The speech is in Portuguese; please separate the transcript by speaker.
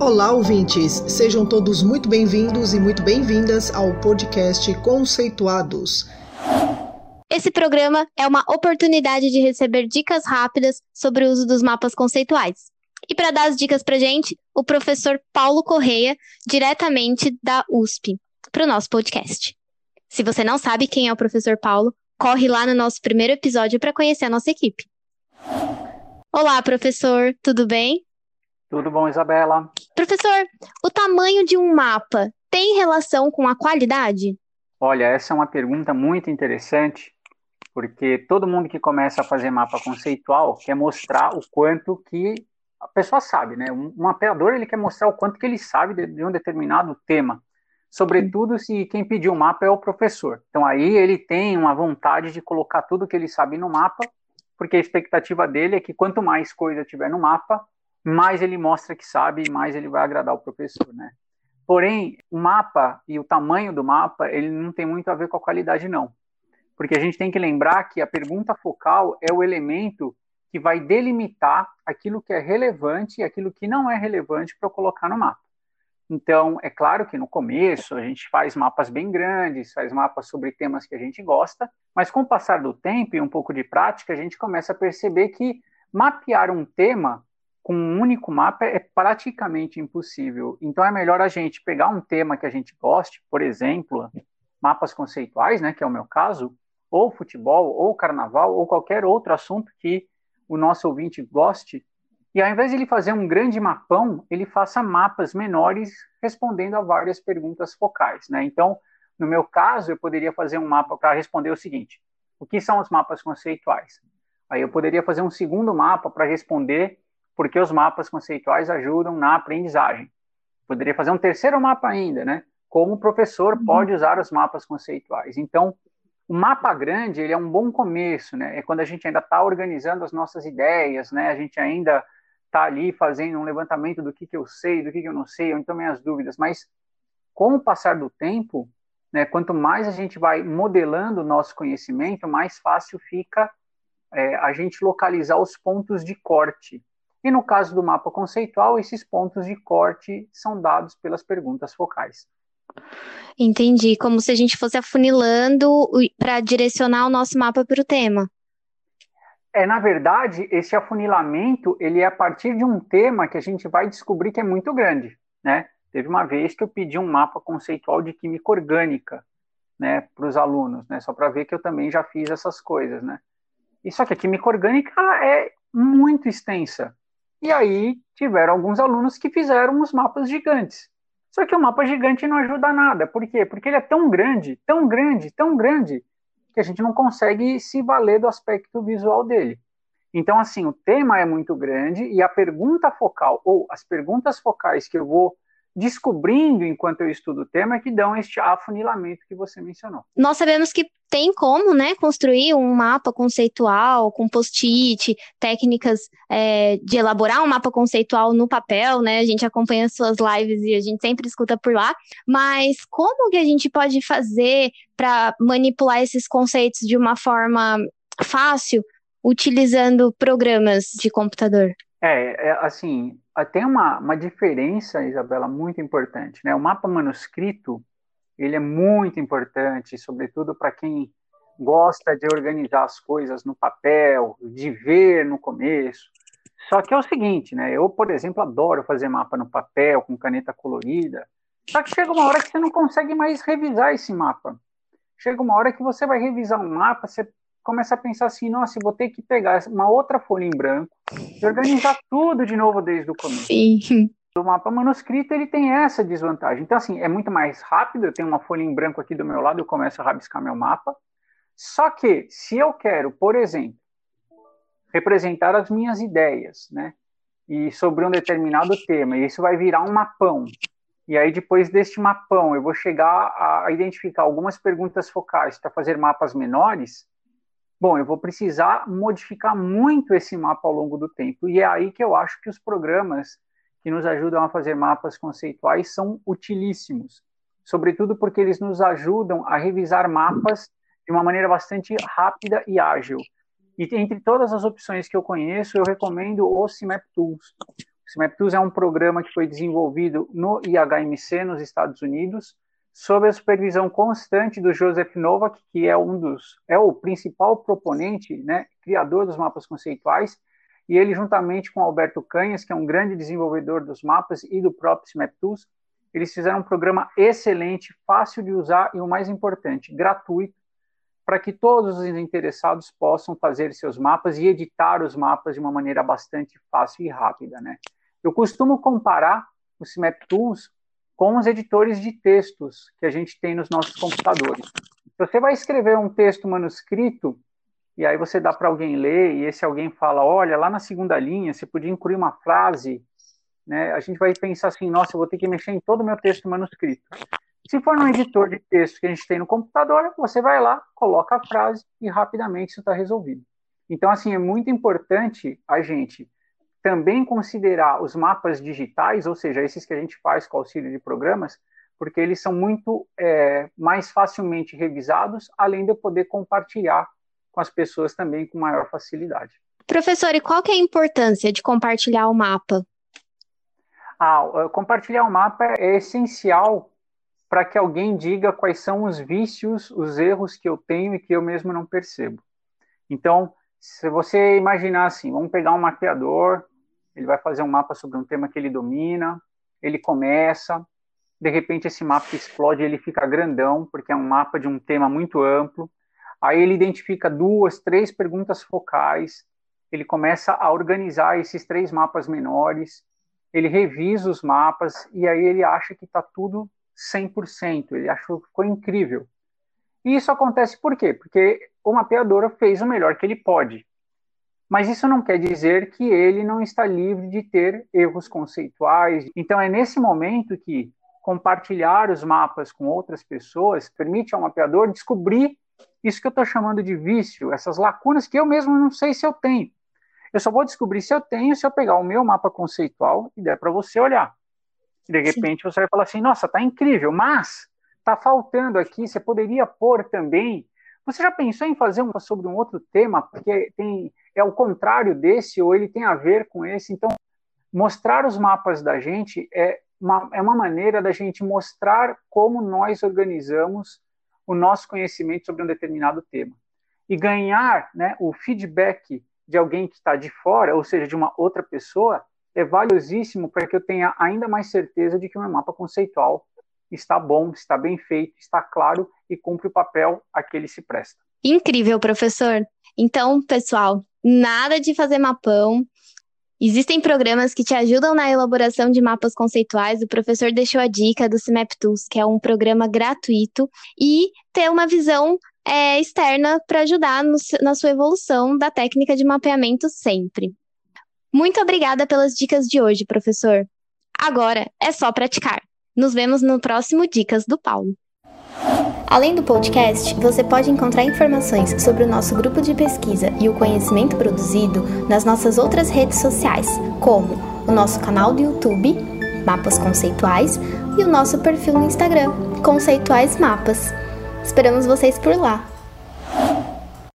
Speaker 1: Olá, ouvintes! Sejam todos muito bem-vindos e muito bem-vindas ao podcast Conceituados.
Speaker 2: Esse programa é uma oportunidade de receber dicas rápidas sobre o uso dos mapas conceituais. E para dar as dicas para gente, o professor Paulo Correia, diretamente da USP, para o nosso podcast. Se você não sabe quem é o professor Paulo, corre lá no nosso primeiro episódio para conhecer a nossa equipe. Olá, professor, tudo bem?
Speaker 3: Tudo bom, Isabela?
Speaker 2: Professor, o tamanho de um mapa tem relação com a qualidade?
Speaker 3: Olha, essa é uma pergunta muito interessante, porque todo mundo que começa a fazer mapa conceitual quer mostrar o quanto que a pessoa sabe, né? Um, mapeador ele quer mostrar o quanto que ele sabe de, de um determinado tema, sobretudo se quem pediu o mapa é o professor. Então aí ele tem uma vontade de colocar tudo que ele sabe no mapa, porque a expectativa dele é que quanto mais coisa tiver no mapa, mais ele mostra que sabe, mais ele vai agradar o professor, né? Porém, o mapa e o tamanho do mapa, ele não tem muito a ver com a qualidade, não. Porque a gente tem que lembrar que a pergunta focal é o elemento que vai delimitar aquilo que é relevante e aquilo que não é relevante para colocar no mapa. Então, é claro que no começo a gente faz mapas bem grandes, faz mapas sobre temas que a gente gosta, mas com o passar do tempo e um pouco de prática, a gente começa a perceber que mapear um tema com um único mapa é praticamente impossível. Então é melhor a gente pegar um tema que a gente goste, por exemplo, mapas conceituais, né, que é o meu caso, ou futebol, ou carnaval, ou qualquer outro assunto que o nosso ouvinte goste, e ao invés de ele fazer um grande mapão, ele faça mapas menores respondendo a várias perguntas focais, né? Então, no meu caso, eu poderia fazer um mapa para responder o seguinte: o que são os mapas conceituais? Aí eu poderia fazer um segundo mapa para responder porque os mapas conceituais ajudam na aprendizagem. Poderia fazer um terceiro mapa ainda, né? Como o professor uhum. pode usar os mapas conceituais. Então, o mapa grande ele é um bom começo, né? É quando a gente ainda está organizando as nossas ideias, né? A gente ainda está ali fazendo um levantamento do que, que eu sei, do que, que eu não sei, ou então minhas dúvidas. Mas com o passar do tempo, né? Quanto mais a gente vai modelando o nosso conhecimento, mais fácil fica é, a gente localizar os pontos de corte. E no caso do mapa conceitual, esses pontos de corte são dados pelas perguntas focais.
Speaker 2: Entendi, como se a gente fosse afunilando para direcionar o nosso mapa para o tema.
Speaker 3: É, na verdade, esse afunilamento, ele é a partir de um tema que a gente vai descobrir que é muito grande, né? Teve uma vez que eu pedi um mapa conceitual de química orgânica, né, para os alunos, né, só para ver que eu também já fiz essas coisas, né? E só que a química orgânica é muito extensa, e aí tiveram alguns alunos que fizeram os mapas gigantes. Só que o mapa gigante não ajuda nada. Por quê? Porque ele é tão grande, tão grande, tão grande, que a gente não consegue se valer do aspecto visual dele. Então, assim, o tema é muito grande e a pergunta focal, ou as perguntas focais que eu vou descobrindo enquanto eu estudo o tema que dão este afunilamento que você mencionou.
Speaker 2: Nós sabemos que tem como, né, construir um mapa conceitual com post-it, técnicas é, de elaborar um mapa conceitual no papel, né? A gente acompanha suas lives e a gente sempre escuta por lá. Mas como que a gente pode fazer para manipular esses conceitos de uma forma fácil, utilizando programas de computador?
Speaker 3: É, é assim, tem uma, uma diferença, Isabela, muito importante, né? O mapa manuscrito ele é muito importante, sobretudo para quem gosta de organizar as coisas no papel, de ver no começo. Só que é o seguinte, né? Eu, por exemplo, adoro fazer mapa no papel, com caneta colorida. Só que chega uma hora que você não consegue mais revisar esse mapa. Chega uma hora que você vai revisar um mapa, você começa a pensar assim, nossa, eu vou ter que pegar uma outra folha em branco e organizar tudo de novo desde o começo.
Speaker 2: Sim.
Speaker 3: O mapa manuscrito ele tem essa desvantagem. Então, assim, é muito mais rápido. Eu tenho uma folha em branco aqui do meu lado, eu começo a rabiscar meu mapa. Só que, se eu quero, por exemplo, representar as minhas ideias, né? E sobre um determinado tema, e isso vai virar um mapão. E aí, depois deste mapão, eu vou chegar a identificar algumas perguntas focais para fazer mapas menores. Bom, eu vou precisar modificar muito esse mapa ao longo do tempo. E é aí que eu acho que os programas que nos ajudam a fazer mapas conceituais são utilíssimos, sobretudo porque eles nos ajudam a revisar mapas de uma maneira bastante rápida e ágil. E entre todas as opções que eu conheço, eu recomendo o CMap Tools. O O SMAP-TOOLS é um programa que foi desenvolvido no IHMC, nos Estados Unidos, sob a supervisão constante do Joseph Novak, que é um dos é o principal proponente, né, criador dos mapas conceituais, e ele juntamente com Alberto Canhas, que é um grande desenvolvedor dos mapas e do próprio SMAP-Tools, eles fizeram um programa excelente, fácil de usar e o mais importante, gratuito, para que todos os interessados possam fazer seus mapas e editar os mapas de uma maneira bastante fácil e rápida, né? Eu costumo comparar o SMAP Tools com os editores de textos que a gente tem nos nossos computadores. Você vai escrever um texto manuscrito e aí você dá para alguém ler e esse alguém fala, olha, lá na segunda linha você podia incluir uma frase, né? A gente vai pensar assim, nossa, eu vou ter que mexer em todo o meu texto manuscrito. Se for no editor de texto que a gente tem no computador, você vai lá, coloca a frase e rapidamente isso está resolvido. Então, assim, é muito importante a gente também considerar os mapas digitais, ou seja, esses que a gente faz com auxílio de programas, porque eles são muito é, mais facilmente revisados, além de eu poder compartilhar com as pessoas também com maior facilidade.
Speaker 2: Professor, e qual que é a importância de compartilhar o mapa?
Speaker 3: Ah, compartilhar o mapa é essencial para que alguém diga quais são os vícios, os erros que eu tenho e que eu mesmo não percebo. Então, se você imaginar assim, vamos pegar um mapeador, ele vai fazer um mapa sobre um tema que ele domina, ele começa, de repente esse mapa explode, ele fica grandão, porque é um mapa de um tema muito amplo. Aí ele identifica duas, três perguntas focais, ele começa a organizar esses três mapas menores, ele revisa os mapas e aí ele acha que está tudo 100%, ele achou que ficou incrível. E isso acontece por quê? Porque o mapeador fez o melhor que ele pode. Mas isso não quer dizer que ele não está livre de ter erros conceituais. Então é nesse momento que compartilhar os mapas com outras pessoas permite ao mapeador descobrir isso que eu estou chamando de vício, essas lacunas que eu mesmo não sei se eu tenho. Eu só vou descobrir se eu tenho se eu pegar o meu mapa conceitual e der para você olhar. De repente Sim. você vai falar assim: nossa, tá incrível, mas tá faltando aqui, você poderia pôr também. Você já pensou em fazer um sobre um outro tema, porque tem é o contrário desse, ou ele tem a ver com esse. Então, mostrar os mapas da gente é uma, é uma maneira da gente mostrar como nós organizamos o nosso conhecimento sobre um determinado tema. E ganhar né, o feedback de alguém que está de fora, ou seja, de uma outra pessoa, é valiosíssimo para que eu tenha ainda mais certeza de que o meu mapa conceitual está bom, está bem feito, está claro e cumpre o papel a que ele se presta.
Speaker 2: Incrível, professor. Então, pessoal, nada de fazer mapão. Existem programas que te ajudam na elaboração de mapas conceituais. O professor deixou a dica do CIMAP Tools, que é um programa gratuito, e ter uma visão é, externa para ajudar no, na sua evolução da técnica de mapeamento sempre. Muito obrigada pelas dicas de hoje, professor. Agora é só praticar. Nos vemos no próximo Dicas do Paulo. Além do podcast, você pode encontrar informações sobre o nosso grupo de pesquisa e o conhecimento produzido nas nossas outras redes sociais, como o nosso canal do YouTube, Mapas Conceituais, e o nosso perfil no Instagram, Conceituais Mapas. Esperamos vocês por lá!